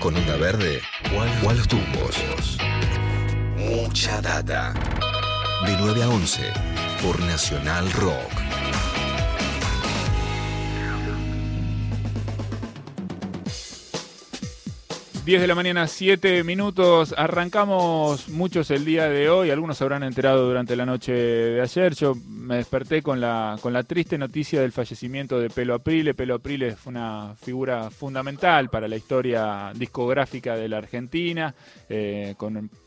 con onda verde o a los tumbos. Mucha data. De 9 a 11 por Nacional Rock. 10 de la mañana, 7 minutos. Arrancamos muchos el día de hoy. Algunos se habrán enterado durante la noche de ayer. Yo me desperté con la, con la triste noticia del fallecimiento de Pelo Aprile. Pelo Aprile fue una figura fundamental para la historia discográfica de la Argentina, eh,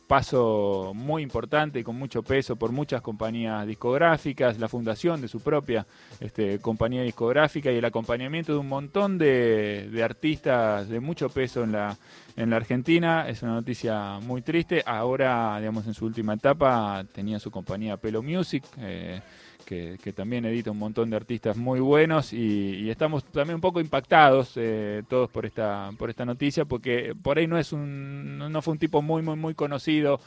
paso muy importante y con mucho peso por muchas compañías discográficas, la fundación de su propia este, compañía discográfica y el acompañamiento de un montón de, artistas de mucho peso en la, en la Argentina. Es una noticia muy triste. Ahora, digamos, en su última etapa tenía su compañía Pelo Music. Eh, que, también edita un montón de artistas muy buenos y, estamos también un poco impactados eh, todos por esta por esta noticia porque por ahí no es un no fue un tipo muy muy muy conocido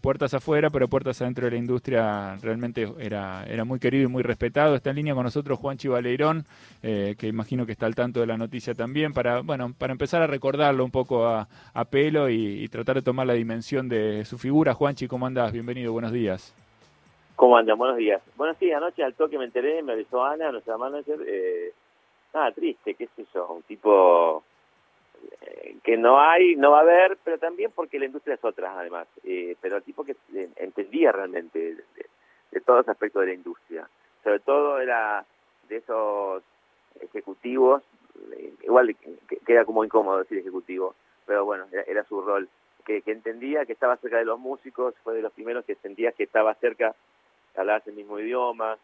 puertas afuera pero puertas adentro de la industria realmente era era muy querido y muy respetado. Está en línea con nosotros Juan Chivaleirón eh, que imagino que está al tanto de la noticia también para bueno para empezar a recordarlo un poco a, pelo y, y, tratar de tomar la dimensión de su figura. Juanchi cómo andás bienvenido buenos días ¿Cómo andan? Buenos días. Bueno, sí, anoche al toque me enteré, me avisó Ana, nuestra manager, eh, nada, triste, qué sé yo, un tipo eh, que no hay, no va a haber, pero también porque la industria es otra, además, eh, pero el tipo que eh, entendía realmente de, todos los aspectos de la industria, sobre todo era de esos ejecutivos, igual que, queda como incómodo decir ejecutivo, pero bueno, era, su rol, que, que entendía que estaba cerca de los músicos, fue de los primeros que sentía que estaba cerca hablabas el mismo idioma,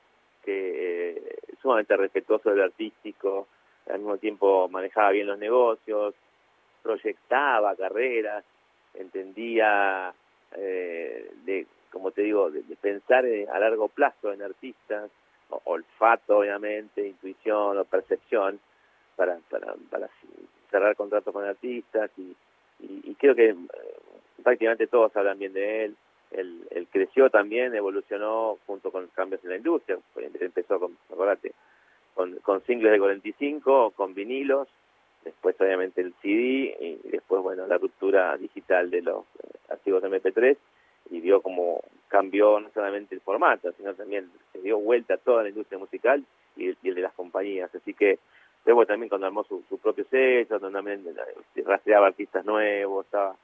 que eh, sumamente respetuoso del artístico, al mismo tiempo manejaba bien los negocios, proyectaba carreras, entendía eh, de, como te digo, de, pensar a largo plazo en artistas, olfato obviamente, intuición o percepción para, para, para cerrar contratos con artistas y, y creo que eh, prácticamente todos hablan bien de él él, creció también, evolucionó junto con cambios en la industria. Empezó con, con, con singles de 45, con vinilos, después obviamente el CD y después, bueno, la ruptura digital de los eh, archivos MP3 y vio como cambió no solamente el formato, sino también se dio vuelta a toda la industria musical y, el de las compañías. Así que luego también cuando armó su, su propio sello, donde también eh, rastreaba artistas nuevos, estaba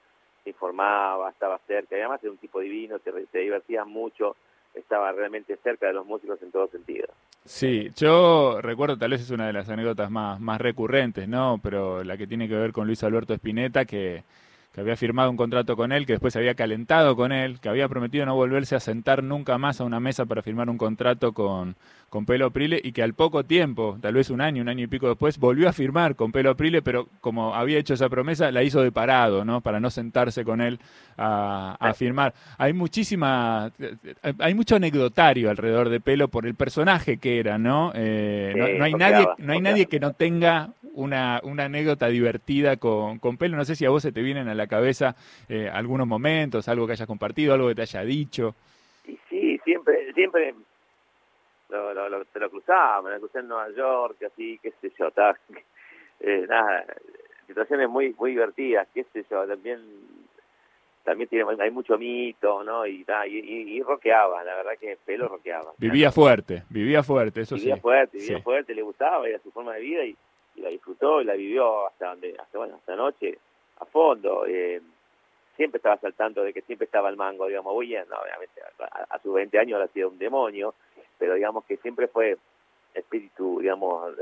informaba, estaba cerca, y además era un tipo divino, te, te divertías mucho, estaba realmente cerca de los músicos en todo sentido. Sí, yo recuerdo, tal vez es una de las anécdotas más, más recurrentes, ¿no? Pero la que tiene que ver con Luis Alberto Spinetta, que que había firmado un contrato con él, que después se había calentado con él, que había prometido no volverse a sentar nunca más a una mesa para firmar un contrato con, con Pelo Prile y que al poco tiempo, tal vez un año, un año y pico después, volvió a firmar con Pelo Prile, pero como había hecho esa promesa, la hizo de parado, ¿no? Para no sentarse con él a, firmar. Hay muchísima, hay mucho anecdotario alrededor de Pelo por el personaje que era, ¿no? Eh, no, hay nadie, no hay nadie que no tenga una, una anécdota divertida con, con Pelo. No sé si a vos se te vienen a la cabeza eh, algunos momentos, algo que hayas compartido, algo que te haya dicho. Y sí, siempre, siempre lo, lo, lo, te lo cruzaba, me lo crucé en Nueva York, así, qué sé yo, eh, nada, situaciones muy muy divertidas, qué sé yo, también también tiene, hay mucho mito, ¿no? Y, y, y, roqueaba, la verdad que pelo roqueaba. Vivía fuerte, vivía fuerte, eso sí. Vivía fuerte, vivía fuerte, le gustaba, era su forma de vida y, y la disfrutó y la vivió hasta donde hasta bueno hasta anoche a fondo eh, siempre estaba saltando de que siempre estaba el mango digamos huyendo obviamente a, sus 20 años ha sido un demonio pero digamos que siempre fue espíritu digamos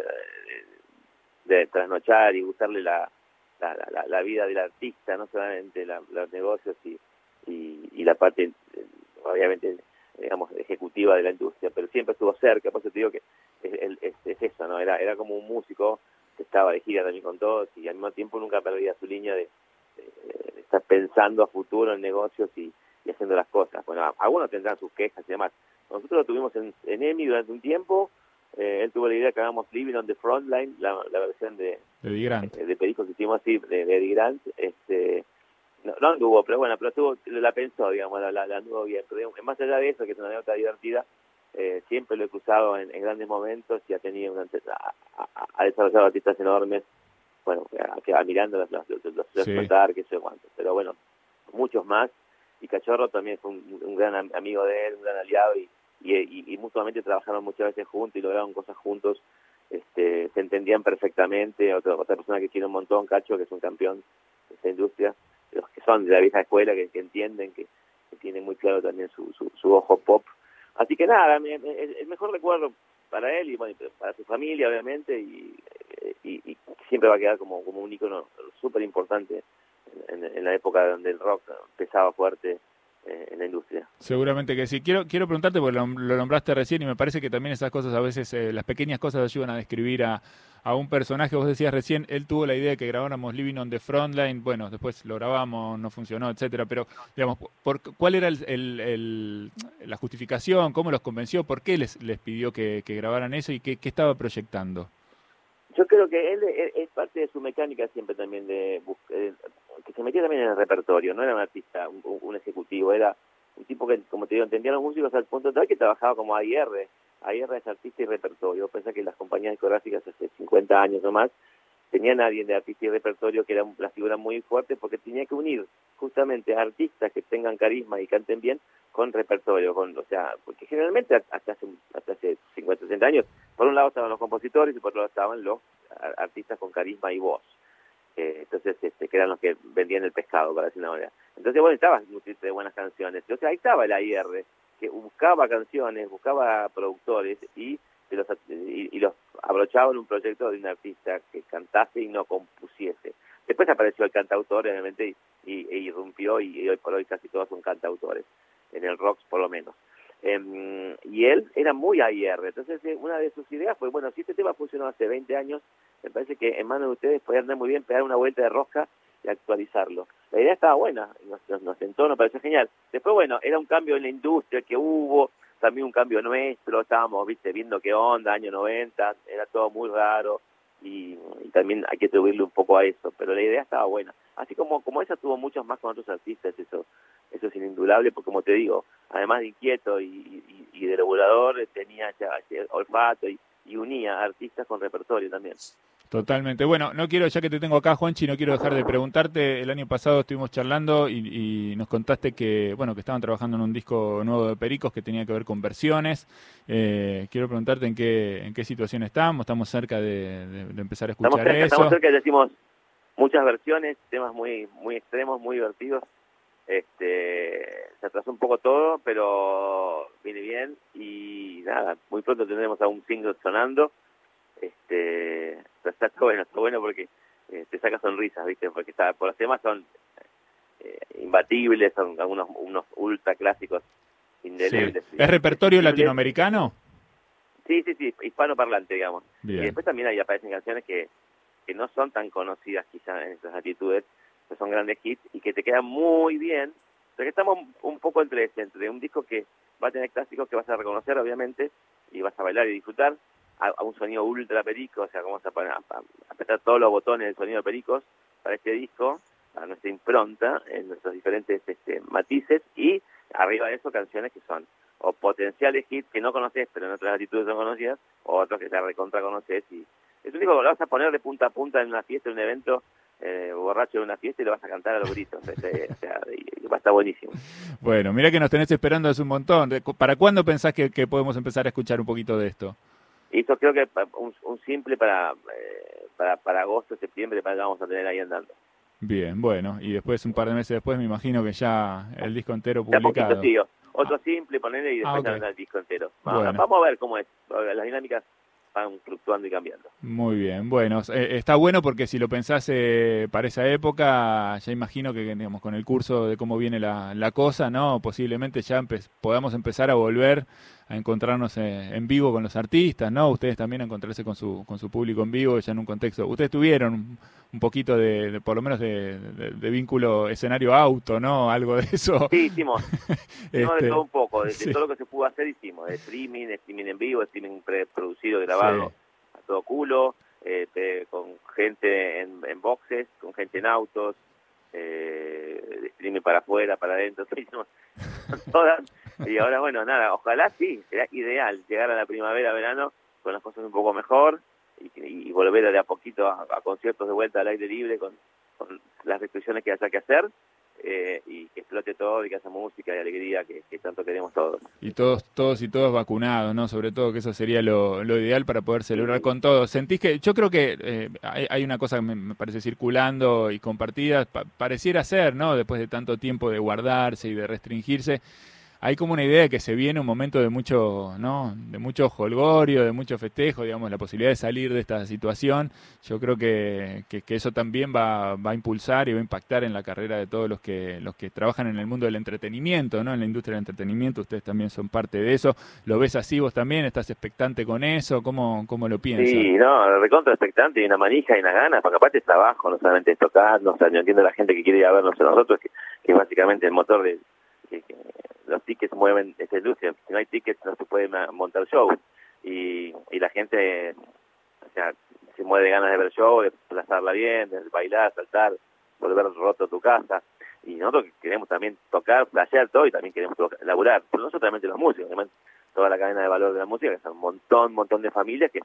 de, trasnochar y gustarle la la, la, vida del artista no solamente los negocios y, y, la parte obviamente digamos ejecutiva de la industria pero siempre estuvo cerca por eso te digo que es, es, es eso no era era como un músico estaba de gira también con todos y al mismo tiempo nunca perdía su línea de, estar pensando a futuro en negocios y, haciendo las cosas. Bueno, algunos tendrán sus quejas y demás. Nosotros lo tuvimos en, en EMI durante un tiempo. Eh, él tuvo la idea que hagamos Living on the Frontline, la, la versión de, de, Grant. Eh, de que hicimos así, de, de Eddie Grant. Este, no, no anduvo, pero bueno, pero tuvo, la pensó, digamos, la, la, anduvo bien. Pero más allá de eso, que es una anécdota divertida, eh, siempre lo he cruzado en, grandes momentos y ha tenido una, ha, desarrollado artistas enormes bueno, quedaba mirando los, los, los, qué sé cuánto. Pero bueno, muchos más. Y Cachorro también fue un, gran amigo de él, un gran aliado y, y, y, mutuamente trabajaron muchas veces juntos y lograron cosas juntos. Este, se entendían perfectamente. Otra, otra persona que quiere un montón, Cacho, que es un campeón de esta industria, los que son de la vieja escuela, que, entienden, que, tienen muy claro también su, su, ojo pop. Así que nada, el mejor recuerdo para él y bueno, para su familia, obviamente, y, y, siempre va a quedar como, como un icono súper importante en, la época donde el rock pesaba fuerte en la industria. Seguramente que sí. Quiero, quiero preguntarte, porque lo, nombraste recién y me parece que también esas cosas a veces, eh, las pequeñas cosas ayudan a describir a, a, un personaje. Vos decías recién, él tuvo la idea de que grabáramos Living on the Frontline, bueno, después lo grabamos, no funcionó, etcétera, pero digamos, por, ¿cuál era el, el, la justificación? ¿Cómo los convenció? ¿Por qué les, les pidió que, que grabaran eso y qué, qué estaba proyectando? Yo creo que él, es parte de su mecánica siempre también de eh, se metía también en el repertorio, no era un artista, un, ejecutivo, era un tipo que, como te digo, entendía los músicos al punto tal que trabajaba como AIR. AIR es artista y repertorio. Pensé que las compañías discográficas hace 50 años o más tenían a alguien de artista y repertorio que era la figura muy fuerte porque tenía que unir justamente a artistas que tengan carisma y canten bien con repertorio, con, o sea, porque generalmente hasta hace, hasta hace 50, 60 años, por un lado estaban los compositores y por otro lado estaban los artistas con carisma y voz. Entonces, este, que eran los que vendían el pescado, para decir una manera. Entonces, bueno, estaba nutrirse de buenas canciones. Entonces, ahí estaba el AIR, que buscaba canciones, buscaba productores y, los, y, los abrochaba en un proyecto de un artista que cantase y no compusiese. Después apareció el cantautor, obviamente, y, e irrumpió, y hoy por hoy casi todos son cantautores en el rock por lo menos. Em, y él era muy AIR, entonces eh, una de sus ideas fue, bueno, si este tema funcionó hace 20 años, me parece que en manos de ustedes puede andar muy bien pegar una vuelta de rosca y actualizarlo. La idea estaba buena, nos, nos, sentó, nos pareció genial. Después, bueno, era un cambio en la industria que hubo, también un cambio nuestro, estábamos, viste, viendo qué onda, año 90, era todo muy raro, y, también hay que atribuirle un poco a eso, pero la idea estaba buena. Así como como esa tuvo muchos más con otros artistas, eso eso es indudable, porque como te digo, además de inquieto y, y, de regulador, tenía olfato y, y unía artistas con repertorio también. Totalmente. Bueno, no quiero, ya que te tengo acá, Juanchi, no quiero dejar de preguntarte. El año pasado estuvimos charlando y, nos contaste que, bueno, que estaban trabajando en un disco nuevo de Pericos que tenía que ver con versiones. Eh, quiero preguntarte en qué, en qué situación estamos. Estamos cerca de, empezar a escuchar estamos eso. Estamos cerca, decimos muchas versiones, temas muy, muy extremos, muy divertidos. Este, se atrasó un poco todo, pero viene bien y nada, muy pronto tendremos a un single sonando. Este está, bueno está bueno porque eh, te saca sonrisas viste porque está por los temas son eh, imbatibles son algunos unos ultra clásicos indelebles es repertorio latinoamericano sí sí sí hispano parlante digamos. Y después también ahí aparecen canciones que que no son tan conocidas quizás en esas actitudes que son grandes hits y que te quedan muy bien pero estamos un poco entre entre un disco que va a tener clásicos que vas a reconocer obviamente y vas a bailar y disfrutar a, un sonido ultra perico, o sea, vamos a, a, apretar todos los botones del sonido de pericos para este disco, para nuestra impronta, en nuestros diferentes este, matices, y arriba de eso canciones que son o potenciales hits que no conoces, pero en otras actitudes son conocidas, o otros que te recontra conoces. Y es un disco que lo vas a poner de punta a punta en una fiesta, en un evento, eh, borracho en una fiesta y lo vas a cantar a los gritos. Este, o sea, va a estar buenísimo. Bueno, mira que nos tenés esperando hace un montón. ¿Para cuándo pensás que, que podemos empezar a escuchar un poquito de esto? Y esto creo que un, un simple para, eh, para, para agosto, septiembre, para que vamos a tener ahí andando. Bien, bueno, y después, un par de meses después, me imagino que ya el disco entero publicado. Poquito, Otro simple, ponerle y después ah, el disco entero. Vamos, vamos, a ver cómo es. Las dinámicas van fluctuando y cambiando. Muy bien, bueno, eh, está bueno porque si lo pensás eh, para esa época, ya imagino que digamos, con el curso de cómo viene la, la cosa, ¿no? Posiblemente ya podamos empezar a volver a encontrarnos eh, en vivo con los artistas, ¿no? Ustedes también a encontrarse con su, con su público en vivo, ya en un contexto. Ustedes tuvieron un poquito de, por lo menos de, vínculo escenario-auto, ¿no? Algo de eso. Sí, hicimos. de este, todo un poco, de, todo lo que se pudo hacer hicimos, de streaming, de streaming en vivo, streaming preproducido, grabado a todo culo, este, con gente en, en, boxes, con gente en autos, eh, de streaming para afuera, para adentro, todas y ahora, bueno, nada, ojalá sí, será ideal llegar a la primavera, verano, con las cosas un poco mejor y, volver de a poquito a, conciertos de vuelta al aire libre con, con las restricciones que haya que hacer eh, y que explote todo y que haya música y alegría que, tanto queremos todos. Y todos, todos y todos vacunados, ¿no? Sobre todo que eso sería lo, ideal para poder celebrar con todos. ¿Sentís que, yo creo que eh, hay, una cosa que me, parece circulando y compartida, pareciera ser, ¿no? Después de tanto tiempo de guardarse y de restringirse, hay como una idea de que se viene un momento de mucho, ¿no? De mucho holgorio, de mucho festejo, digamos, la posibilidad de salir de esta situación. Yo creo que, que, eso también va, va, a impulsar y va a impactar en la carrera de todos los que, los que trabajan en el mundo del entretenimiento, ¿no? En la industria del entretenimiento, ustedes también son parte de eso. ¿Lo ves así vos también? ¿Estás expectante con eso? ¿Cómo, cómo lo piensas? Sí, no, recontra expectante y una manija y una ganas, porque aparte es trabajo, no solamente es tocar, no, o sea, yo entiendo la gente que quiere ir a vernos a nosotros, que, que es básicamente el motor de los tickets mueven esa industria. Si no hay tickets no se puede montar show. Y, y la gente, o sea, se mueve de ganas de ver show, de plazarla bien, de bailar, saltar, volver roto a tu casa. Y nosotros queremos también tocar, placer todo y también queremos laburar. Pero no solamente los músicos, también toda la cadena de valor de la música, que son un montón, montón de familias que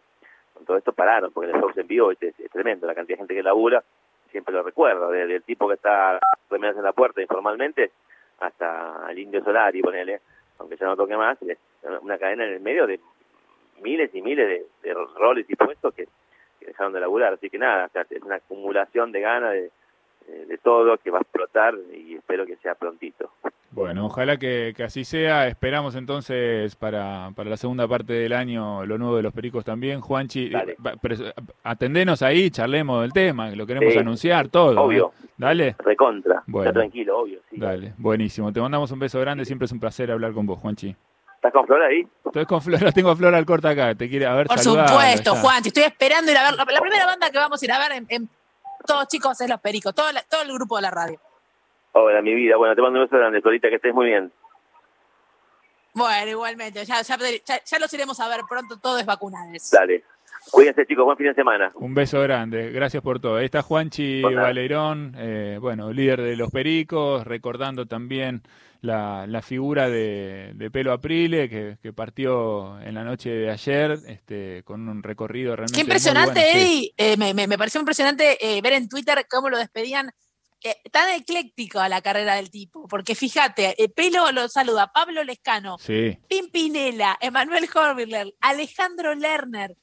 con todo esto pararon, porque el show en vivo es, tremendo, la cantidad de gente que labura, siempre lo recuerdo, desde el tipo que está remeras en la puerta informalmente hasta el Indio Solari, ponele, aunque ya no toque más, una cadena en el medio de miles y miles de, roles y puestos que, dejaron de laburar. Así que nada, es una acumulación de ganas de, de todo que va a explotar y espero que sea prontito. Bueno, ojalá que, así sea. Esperamos entonces para, para, la segunda parte del año lo nuevo de los Pericos también. Juanchi, eh, atendenos ahí, charlemos del tema, lo queremos anunciar, todo. Obvio. Dale. Recontra. Está tranquilo, obvio. Dale, buenísimo. Te mandamos un beso grande, siempre es un placer hablar con vos, Juanchi. ¿Estás con Flora ahí? Estoy con Flora, tengo a Flora al corte acá. Te quiere a ver. Por supuesto, Juanchi. Estoy esperando ir a ver. La, primera banda que vamos a ir a ver en, todos chicos es Los Pericos, todo, todo el grupo de la radio. Hola, mi vida. Bueno, te mando un beso grande, Florita, que estés muy bien. Bueno, igualmente. Ya, ya, los iremos a ver pronto, todos vacunados. Dale. Cuídense, chicos. Buen fin de semana. Un beso grande. Gracias por todo. Ahí está Juanchi Valerón, eh, bueno, líder de Los Pericos, recordando también la, la figura de, de, Pelo Aprile, que, que, partió en la noche de ayer, este, con un recorrido realmente. Qué impresionante, Eddie. Eh, me, me, pareció impresionante eh, ver en Twitter cómo lo despedían eh, tan ecléctico a la carrera del tipo, porque fíjate, eh, Pelo lo saluda Pablo Lescano, Pimpinela, Emanuel Horviller, Alejandro Lerner,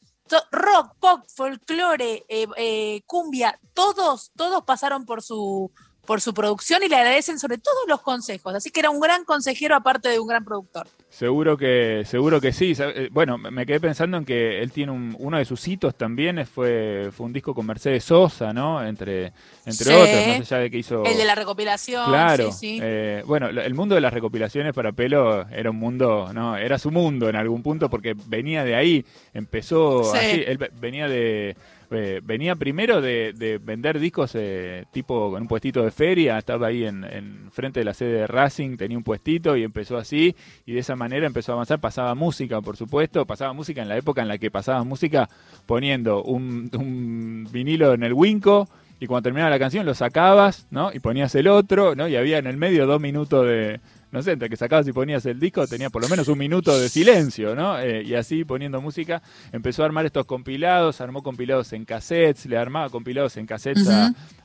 rock, pop, folclore, eh, cumbia, todos, todos pasaron por su, por su producción y le agradecen sobre todo los consejos. Así que era un gran consejero aparte de un gran productor. Seguro que, seguro que sí. Eh, bueno, me quedé pensando en que él tiene uno de sus hitos también, fue, fue un disco con Mercedes Sosa, ¿no? Entre, entre otros, más allá de que hizo... El de la recopilación. Claro. Eh, bueno, el mundo de las recopilaciones para Pelo era un mundo, ¿no? Era su mundo en algún punto porque venía de ahí, empezó así, él venía de eh, venía primero de, vender discos eh, tipo con un puestito de feria, estaba ahí en, frente de la sede de Racing, tenía un puestito y empezó así, y de esa manera empezó a avanzar, pasaba música, por supuesto, pasaba música en la época en la que pasaba música poniendo un, un vinilo en el Winco, y cuando terminaba la canción lo sacabas, ¿no? Y ponías el otro, ¿no? Y había en el medio dos minutos de, no sé, entre que sacabas y ponías el disco tenía por lo menos un minuto de silencio, ¿no? Eh, y así poniendo música empezó a armar estos compilados, armó compilados en cassettes, le armaba compilados en cassettes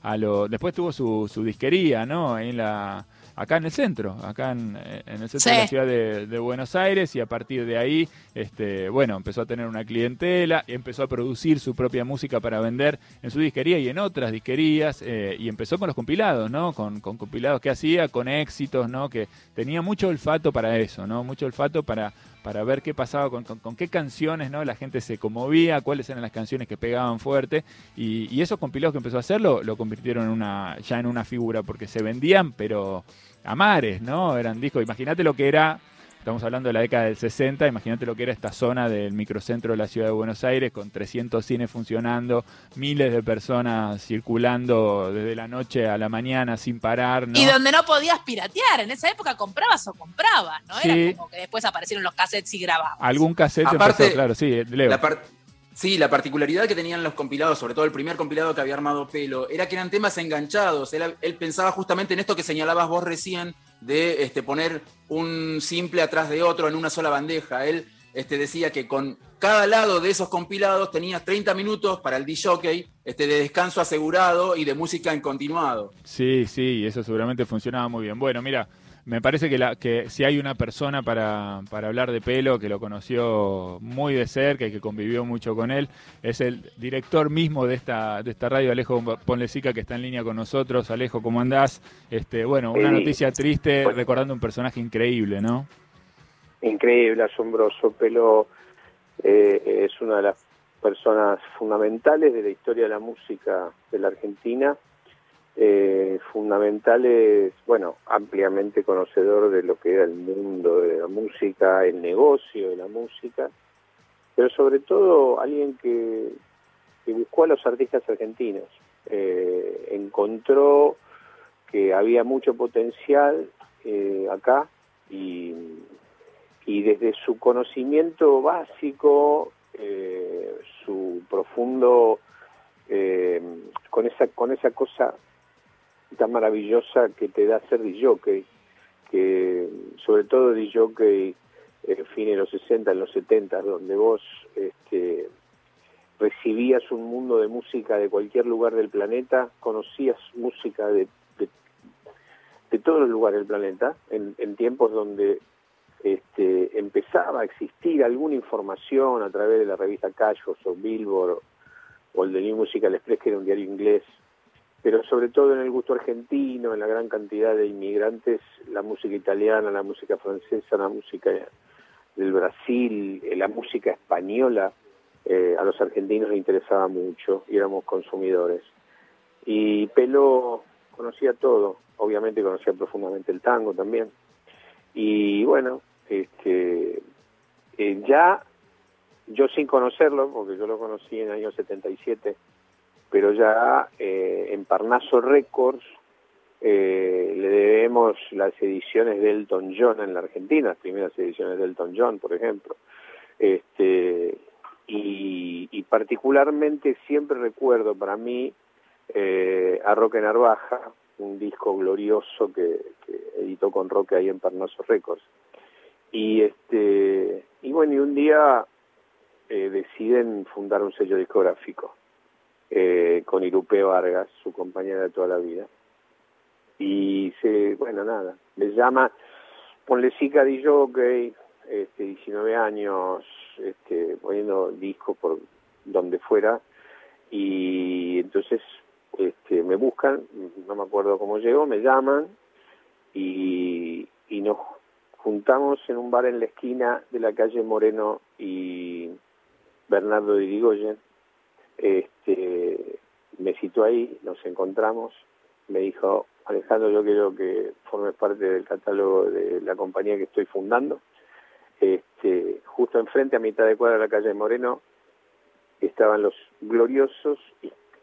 a, lo... Después tuvo su, su disquería, ¿no? Ahí en la acá en el centro, acá en, el centro de la ciudad de, Buenos Aires y a partir de ahí, este, bueno, empezó a tener una clientela, y empezó a producir su propia música para vender en su disquería y en otras disquerías eh, y empezó con los compilados, ¿no? Con, compilados que hacía, con éxitos, ¿no? Que tenía mucho olfato para eso, ¿no? Mucho olfato para, para ver qué pasaba, con, qué canciones ¿no? la gente se conmovía, cuáles eran las canciones que pegaban fuerte. Y, esos compilados que empezó a hacerlo lo convirtieron en una, ya en una figura, porque se vendían, pero a mares, ¿no? Eran discos. Imagínate lo que era Estamos hablando de la década del 60, imagínate lo que era esta zona del microcentro de la ciudad de Buenos Aires, con 300 cines funcionando, miles de personas circulando desde la noche a la mañana sin parar. Y donde no podías piratear, en esa época comprabas o comprabas, ¿no? Era como que después aparecieron los cassettes y grababas. Algún cassette empezó, claro, sí, Leo. Sí, la particularidad que tenían los compilados, sobre todo el primer compilado que había armado Pelo, era que eran temas enganchados. Él, pensaba justamente en esto que señalabas vos recién, de este, poner un simple atrás de otro en una sola bandeja. Él este, decía que con cada lado de esos compilados tenías 30 minutos para el DJ este, de descanso asegurado y de música en continuado. Sí, sí, eso seguramente funcionaba muy bien. Bueno, mira, me parece que, la, que si hay una persona para, para, hablar de pelo que lo conoció muy de cerca y que convivió mucho con él, es el director mismo de esta, de esta radio, Alejo Ponlecica, que está en línea con nosotros. Alejo, ¿cómo andás? Este, bueno, una noticia triste, recordando un personaje increíble, ¿no? Increíble, asombroso. Pelo eh, es una de las personas fundamentales de la historia de la música de la Argentina eh, fundamental es, bueno, ampliamente conocedor de lo que era el mundo de la música, el negocio de la música, pero sobre todo alguien que, buscó a los artistas argentinos, eh, encontró que había mucho potencial eh, acá y, y desde su conocimiento básico, eh, su profundo, con esa con esa cosa tan maravillosa que te da ser DJ, que sobre todo DJ eh, fin de los 60, en los 70, donde vos este, recibías un mundo de música de cualquier lugar del planeta, conocías música de, de, todos los lugares del planeta, en, en tiempos donde este, empezaba a existir alguna información a través de la revista Cashos o Billboard o el de New Musical Express, que era un diario inglés, pero sobre todo en el gusto argentino, en la gran cantidad de inmigrantes, la música italiana, la música francesa, la música del Brasil, eh, la música española, eh, a los argentinos les interesaba mucho y éramos consumidores. Y Pelo conocía todo, obviamente conocía profundamente el tango también. Y bueno, este, eh, ya yo sin conocerlo, porque yo lo conocí en el año 77, pero ya eh, en Parnaso Records eh, le debemos las ediciones de Elton John en la Argentina, las primeras ediciones de Elton John, por ejemplo. Este, y, particularmente siempre recuerdo para mí eh, a Roque Narvaja, un disco glorioso que, que, editó con Roque ahí en Parnaso Records. Y este y bueno, y un día eh, deciden fundar un sello discográfico eh, con Irupe Vargas, su compañera de toda la vida. Y se, bueno, nada, le llama, ponle Sica de jockey, este, 19 años, este, poniendo discos por donde fuera, y entonces este, me buscan, no me acuerdo cómo llegó, me llaman y, y nos juntamos en un bar en la esquina de la calle Moreno y Bernardo de Irigoyen este, me citó ahí, nos encontramos, me dijo, Alejandro, yo quiero que formes parte del catálogo de la compañía que estoy fundando. Este, justo enfrente, a mitad de cuadra de la calle Moreno, estaban los gloriosos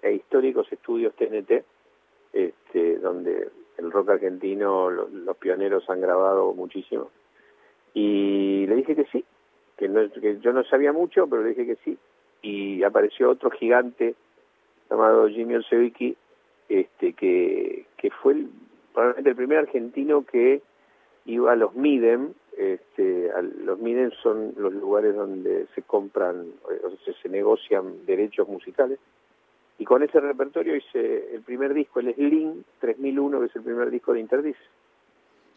e históricos estudios TNT, este, donde el rock argentino, los, pioneros han grabado muchísimo. Y le dije que sí, que, no, que yo no sabía mucho, pero le dije que sí, y apareció otro gigante llamado Jimmy Olsevicki, este, que, que fue el, probablemente el primer argentino que iba a los Midem, este, los Midem son los lugares donde se compran, o sea, se negocian derechos musicales, y con ese repertorio hice el primer disco, el Sling 3001, que es el primer disco de Interdis.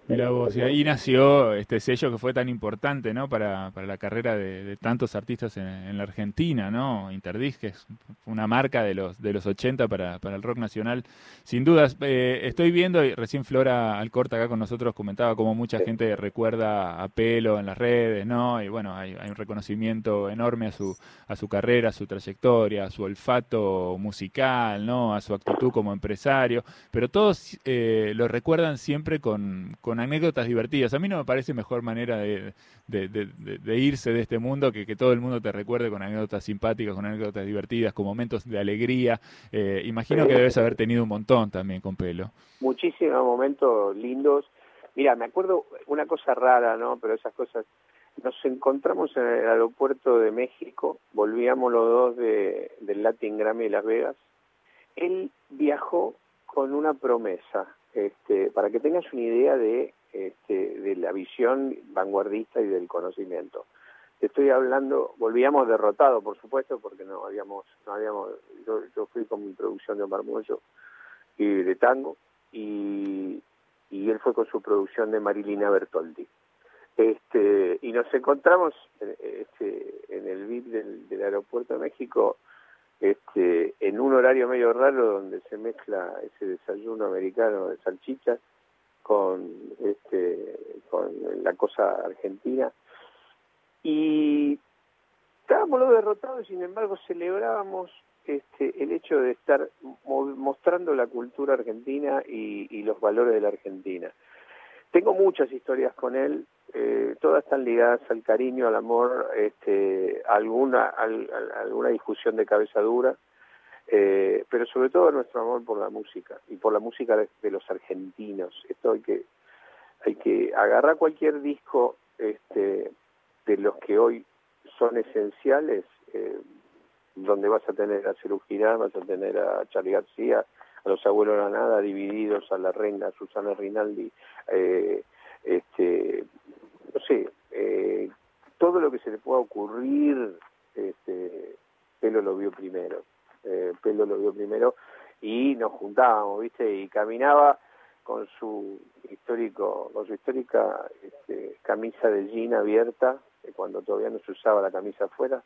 Mira vos, y ahí nació este sello que fue tan importante, ¿no? Para, para la carrera de, tantos artistas en, la Argentina, ¿no? Interdisc, que es una marca de los de los 80 para, para el rock nacional. Sin dudas, eh, estoy viendo, y recién Flora Alcorta acá con nosotros comentaba cómo mucha gente recuerda a Pelo en las redes, ¿no? Y bueno, hay, hay, un reconocimiento enorme a su, a su carrera, a su trayectoria, a su olfato musical, ¿no? A su actitud como empresario, pero todos eh, lo recuerdan siempre con, con anécdotas divertidas. A mí no me parece mejor manera de, irse de este mundo que que todo el mundo te recuerde con anécdotas simpáticas, con anécdotas divertidas, con momentos de alegría. Eh, imagino que debes haber tenido un montón también con pelo. Muchísimos momentos lindos. Mira, me acuerdo una cosa rara, ¿no? Pero esas cosas. Nos encontramos en el aeropuerto de México, volvíamos los dos de, del Latin Grammy de Las Vegas. Él viajó con una promesa este, para que tengas una idea de, este, de la visión vanguardista y del conocimiento. estoy hablando, volvíamos derrotados, por supuesto, porque no habíamos, no habíamos, yo, fui con mi producción de Marmollo y de tango, y, y él fue con su producción de Marilina Bertoldi. Este, y nos encontramos este, en el VIP del, aeropuerto de México este, en un horario medio raro donde se mezcla ese desayuno americano de salchichas con, este, con la cosa argentina. Y estábamos los derrotados, sin embargo celebrábamos este, el hecho de estar mostrando la cultura argentina y los valores de la Argentina. Tengo muchas historias con él, eh, todas están ligadas al cariño, al amor, este, alguna, alguna discusión de cabeza dura, eh, pero sobre todo nuestro amor por la música y por la música de, los argentinos. Esto hay que, hay que agarrar cualquier disco este, de los que hoy son esenciales, eh, donde vas a tener a Cerú vas a tener a Charlie García, a los abuelos de la nada, divididos, a la reina, a Susana Rinaldi, eh, este, no sé, eh, todo lo que se le pueda ocurrir, este, Pelo lo vio primero, eh, Pelo lo vio primero y nos juntábamos, ¿viste? Y caminaba con su histórico, con su histórica este, camisa de jean abierta, cuando todavía no se usaba la camisa afuera,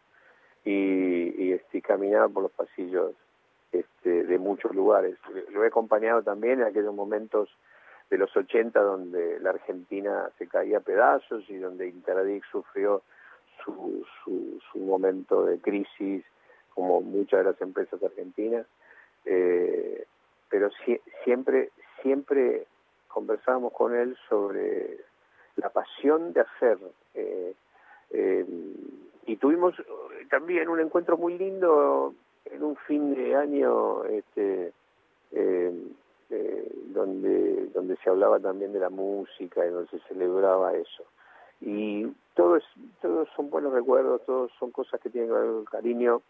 y, y este, caminaba por los pasillos este, de muchos lugares. Lo he acompañado también en aquellos momentos de los 80 donde la Argentina se caía a pedazos y donde Interadic sufrió su, su, momento de crisis como muchas de las empresas argentinas. Eh, pero siempre siempre conversábamos con él sobre la pasión de hacer eh, eh, y tuvimos también un encuentro muy lindo en un fin de año este donde, donde se hablaba también de la música y donde se celebraba eso. Y todos todos son buenos recuerdos, todos son cosas que tienen que ver con cariño.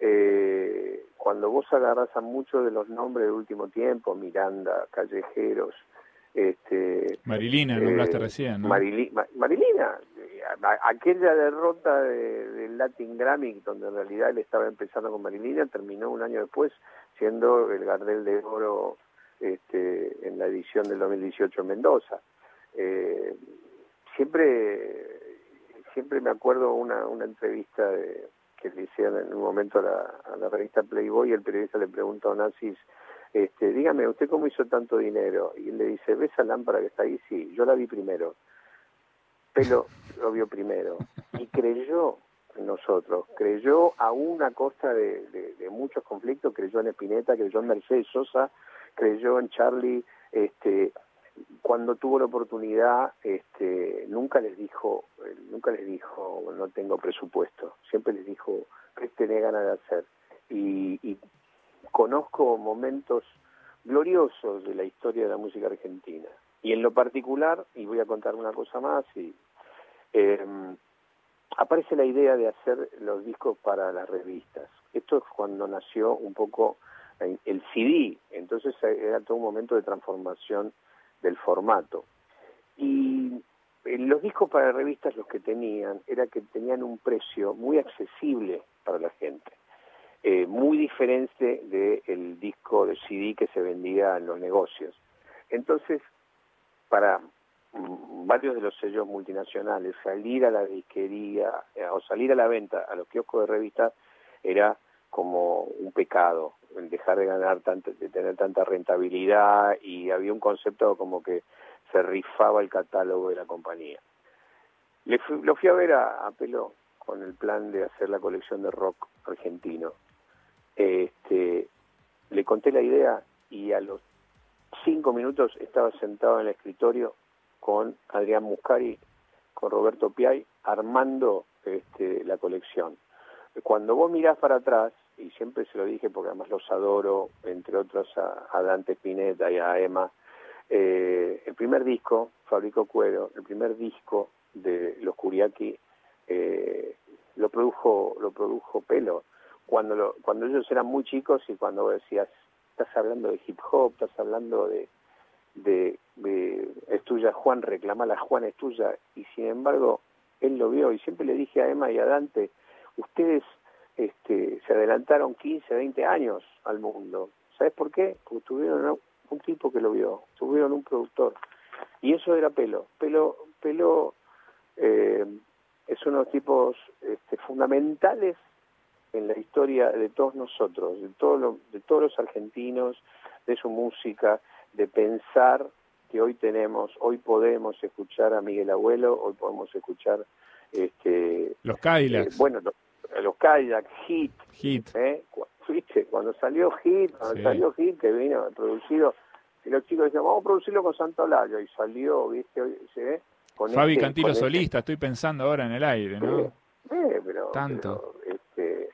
Eh, cuando vos agarras a muchos de los nombres del último tiempo, Miranda, Callejeros, este, Marilina, nombraste eh, recién, ¿no? Marilina, aquella derrota del Latin Grammy, donde en realidad él estaba empezando con Marilina, terminó un año después siendo el Gardel de Oro este, en la edición del 2018 en Mendoza. Eh, siempre, siempre me acuerdo una, una entrevista que le hicieron en un momento a la, revista Playboy y el periodista le pregunta a Onassis, este, dígame, ¿usted cómo hizo tanto dinero? Y él le dice, ¿ves esa lámpara que está ahí? Sí, yo la vi primero. Pelo lo vio primero. Y creyó en nosotros, creyó a una costa de, de muchos conflictos, creyó en Espineta, creyó en Mercedes Sosa, creyó en Charlie, este, cuando tuvo la oportunidad, este, nunca les dijo, nunca les dijo no tengo presupuesto, siempre les dijo qué tenés ganas de hacer. Y, conozco momentos gloriosos de la historia de la música argentina. Y en lo particular, y voy a contar una cosa más, y, em, aparece la idea de hacer los discos para las revistas. Esto es cuando nació un poco el CD, entonces era todo un momento de transformación del formato. Y eh, los discos para revistas los que tenían era que tenían un precio muy accesible para la gente, eh, muy diferente del disco de CD que se vendía en los negocios. Entonces, para varios de los sellos multinacionales, salir a la disquería eh, o salir a la venta a los kioscos de revistas era como un pecado, dejar de ganar, tanto, de tener tanta rentabilidad y había un concepto como que se rifaba el catálogo de la compañía. Lo fui a ver a, Pelo con el plan de hacer la colección de rock argentino. Este, le conté la idea y a los cinco minutos estaba sentado en el escritorio con Adrián Muscari, con Roberto Piay, armando este, la colección. Cuando vos mirás para atrás, y siempre se lo dije porque además los adoro, entre otros a, Dante Spinetta y a Emma, eh, el primer disco, Fabrico Cuero, el primer disco de los Curiaki, eh, lo produjo lo produjo Pelo. Cuando, lo, cuando ellos eran muy chicos y cuando decías, estás hablando de hip hop, estás hablando de, de, de es tuya Juan, reclamala Juan, es tuya, y sin embargo él lo vio y siempre le dije a Emma y a Dante, ustedes este, se adelantaron 15, 20 años al mundo. ¿Sabes por qué? Porque tuvieron un tipo que lo vio, tuvieron un productor. Y eso era Pelo. Pelo, Pelo eh, es uno de los tipos este, fundamentales en la historia de todos nosotros, de, todo de todos los argentinos, de su música, de pensar que hoy tenemos, hoy podemos escuchar a Miguel Abuelo, hoy podemos escuchar este los Cadillacs. Eh, bueno, los, los Cadillacs, Hit. Hit. ¿eh? Cuando salió Hit, cuando salió Hit, que vino producido, y los chicos decían, vamos a producirlo con Santo Olayo, y salió, ¿viste? ¿Se Con Fabi este, Cantilo este solista, estoy pensando ahora en el aire, ¿no? pero, Tanto. este,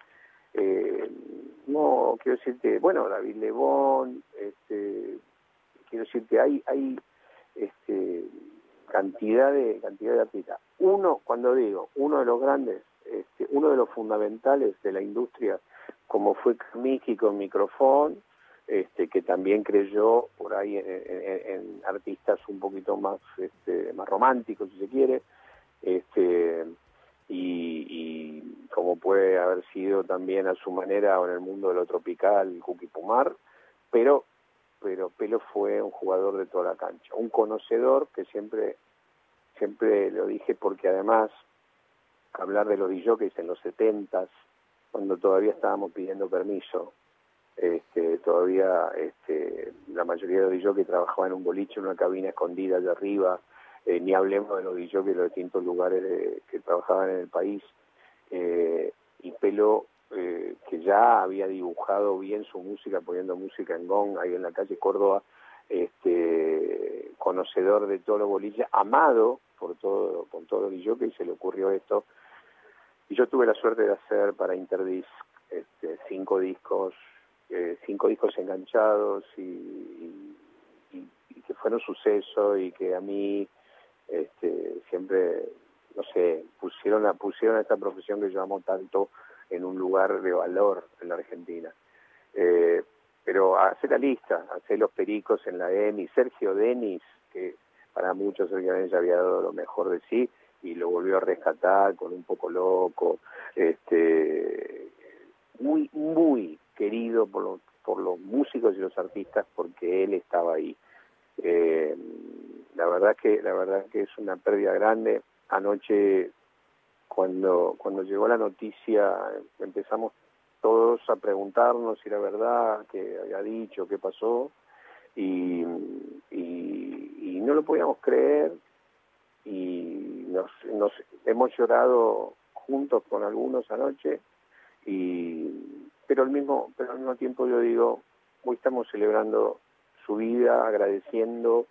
eh, no, quiero decirte, bueno, David Lebón, este, quiero decirte, hay, hay este, cantidad de cantidad de artistas. Uno, cuando digo, uno de los grandes, este, uno de los fundamentales de la industria, como fue Miki con Microfón, este, que también creyó por ahí en, artistas un poquito más, este, más románticos, si se quiere, este, y, como puede haber sido también a su manera en el mundo de lo tropical, Cookie Pumar, pero pero Pelo fue un jugador de toda la cancha, un conocedor que siempre, siempre lo dije porque además hablar de los DJs en los setentas, cuando todavía estábamos pidiendo permiso, este, todavía este, la mayoría de los DJs trabajaban en un boliche, en una cabina escondida allá arriba, eh, ni hablemos de los DJs de los distintos lugares que trabajaban en el país, eh, y Pelo eh, que ya había dibujado bien su música, poniendo música en gong ahí en la calle Córdoba, este, conocedor de todo lo bolilla, amado por todo, por todo lo que y se le ocurrió esto. Y yo tuve la suerte de hacer para Interdisc este, cinco discos, eh, cinco discos enganchados y, que fueron suceso y que a mí este, siempre, no sé, pusieron a, pusieron a esta profesión que yo amo tanto en un lugar de valor en la Argentina. Eh, pero hacer la lista, hacer los pericos en la EMI, Sergio Denis, que para muchos Sergio Denis había dado lo mejor de sí y lo volvió a rescatar con un poco loco, este, muy, muy querido por los, por los músicos y los artistas porque él estaba ahí. Eh, la verdad que la verdad que es una pérdida grande. Anoche cuando, cuando llegó la noticia empezamos todos a preguntarnos si era verdad, qué había dicho, qué pasó, y, y, no lo podíamos creer y nos, nos hemos llorado juntos con algunos anoche, y, pero, al mismo, pero al mismo tiempo yo digo, hoy estamos celebrando su vida, agradeciendo,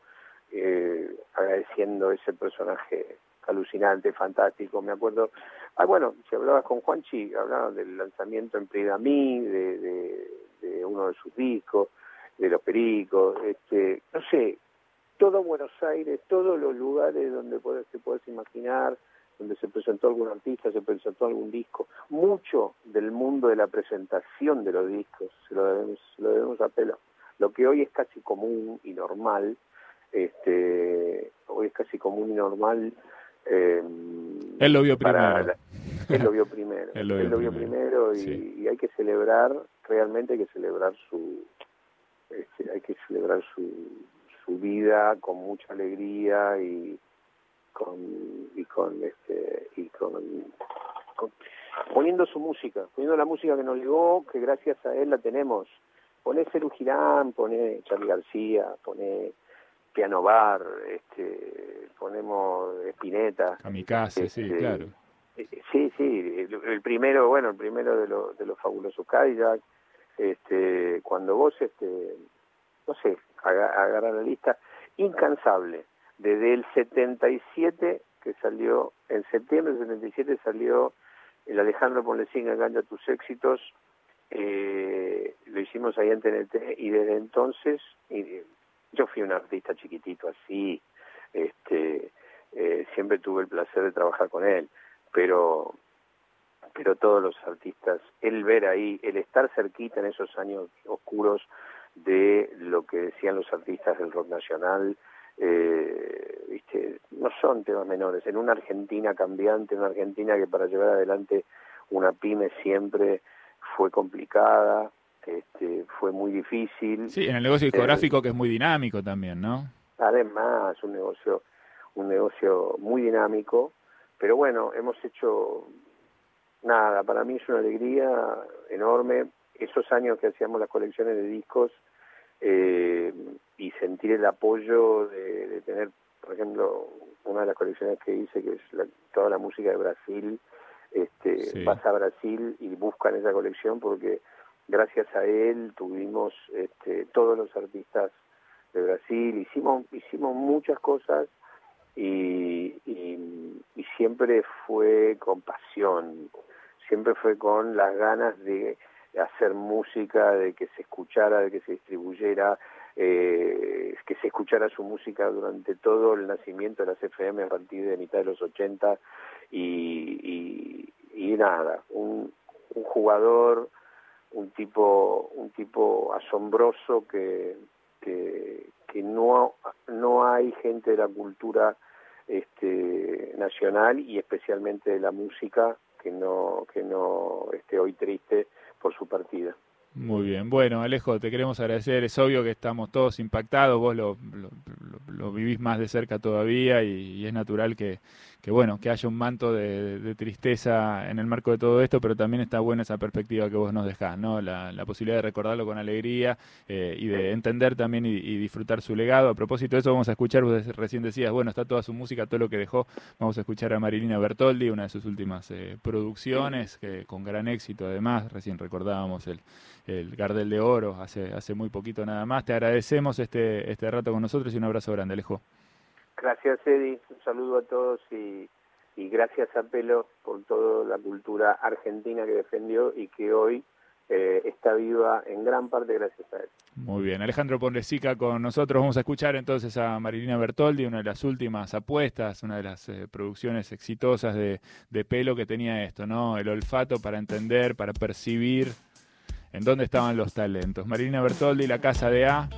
eh, agradeciendo ese personaje alucinante, fantástico. Me acuerdo, ah, bueno, si hablabas con Juanchi, hablaban del lanzamiento en Pridamí, de, de, de uno de sus discos, de los pericos, este, no sé, todo Buenos Aires, todos los lugares donde puedes, te puedes imaginar, donde se presentó algún artista, se presentó algún disco, mucho del mundo de la presentación de los discos, se lo debemos, se lo debemos a pelo. Lo que hoy es casi común y normal, este, hoy es casi común y normal eh, él lo vio primero. él lo vio primero. él lo vio, primero, y, hay que celebrar, realmente hay que celebrar su, este, hay que celebrar su, su vida con mucha alegría y con y con este y con, poniendo su música, poniendo la música que nos llegó, que gracias a él la tenemos. Pone Ceru Girán, pone Charlie García, pone Piano Bar, este, ponemos Espineta. Kamikaze, sí, este, claro. Sí, sí, el, primero, bueno, el primero de, los de los fabulosos Cadillac, este, cuando vos, este, no sé, agarra la lista, incansable, desde el 77 que salió, en septiembre del 77 salió el Alejandro Ponlecín Engaña tus éxitos, eh, lo hicimos ahí en TNT y desde entonces, y, yo fui un artista chiquitito así, este, eh, siempre tuve el placer de trabajar con él, pero pero todos los artistas, el ver ahí, el estar cerquita en esos años oscuros de lo que decían los artistas del rock nacional, eh, viste, no son temas menores. En una Argentina cambiante, en una Argentina que para llevar adelante una pyme siempre fue complicada, este, fue muy difícil. Sí, en el negocio discográfico que es muy dinámico también, ¿no? Además, un negocio, un negocio muy dinámico, pero bueno, hemos hecho nada, para mí es una alegría enorme. Esos años que hacíamos las colecciones de discos eh, y sentir el apoyo de, tener, por ejemplo, una de las colecciones que hice, que es toda la música de Brasil, este, vas a Brasil y buscan esa colección porque gracias a él tuvimos este, todos los artistas de Brasil, hicimos, hicimos muchas cosas y, y, siempre fue con pasión, siempre fue con las ganas de hacer música, de que se escuchara, de que se distribuyera, eh, que se escuchara su música durante todo el nacimiento de las FM a partir de mitad de los 80 y, y, nada, un, un jugador un tipo un tipo asombroso que, que, no no hay gente de la cultura este nacional y especialmente de la música que no que no esté hoy triste por su partida. Muy bien, bueno Alejo, te queremos agradecer, es obvio que estamos todos impactados, vos lo, lo, vivís más de cerca todavía y, es natural que, que, bueno, que haya un manto de, tristeza en el marco de todo esto, pero también está buena esa perspectiva que vos nos dejás, ¿no? la, posibilidad de recordarlo con alegría eh, y de entender también y, disfrutar su legado. A propósito de eso vamos a escuchar, vos recién decías, bueno, está toda su música, todo lo que dejó, vamos a escuchar a Marilina Bertoldi, una de sus últimas eh, producciones, que con gran éxito además, recién recordábamos el el Gardel de Oro hace, hace muy poquito nada más. Te agradecemos este, este rato con nosotros y un abrazo grande, Alejo. Gracias, Eddie. Un saludo a todos y, y gracias a Pelo por toda la cultura argentina que defendió y que hoy eh, está viva en gran parte gracias a él. Muy bien, Alejandro Ponlesica con nosotros. Vamos a escuchar entonces a Marilina Bertoldi, una de las últimas apuestas, una de las eh, producciones exitosas de, de pelo que tenía esto, ¿no? El olfato para entender, para percibir en dónde estaban los talentos. Marina Bertoldi, La Casa de A.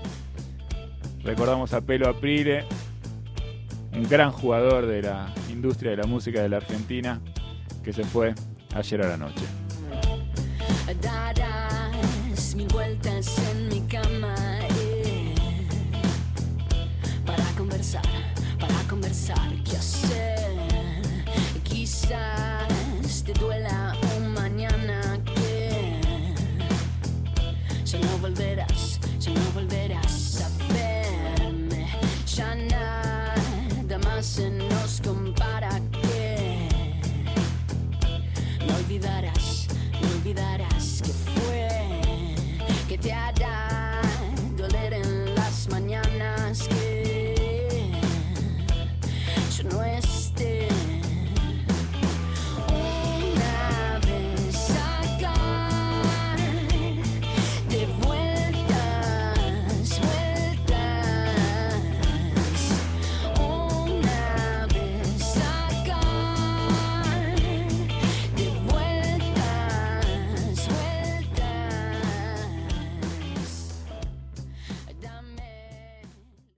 Recordamos a Pelo Aprile, un gran jugador de la industria de la música de la Argentina que se fue ayer a la noche.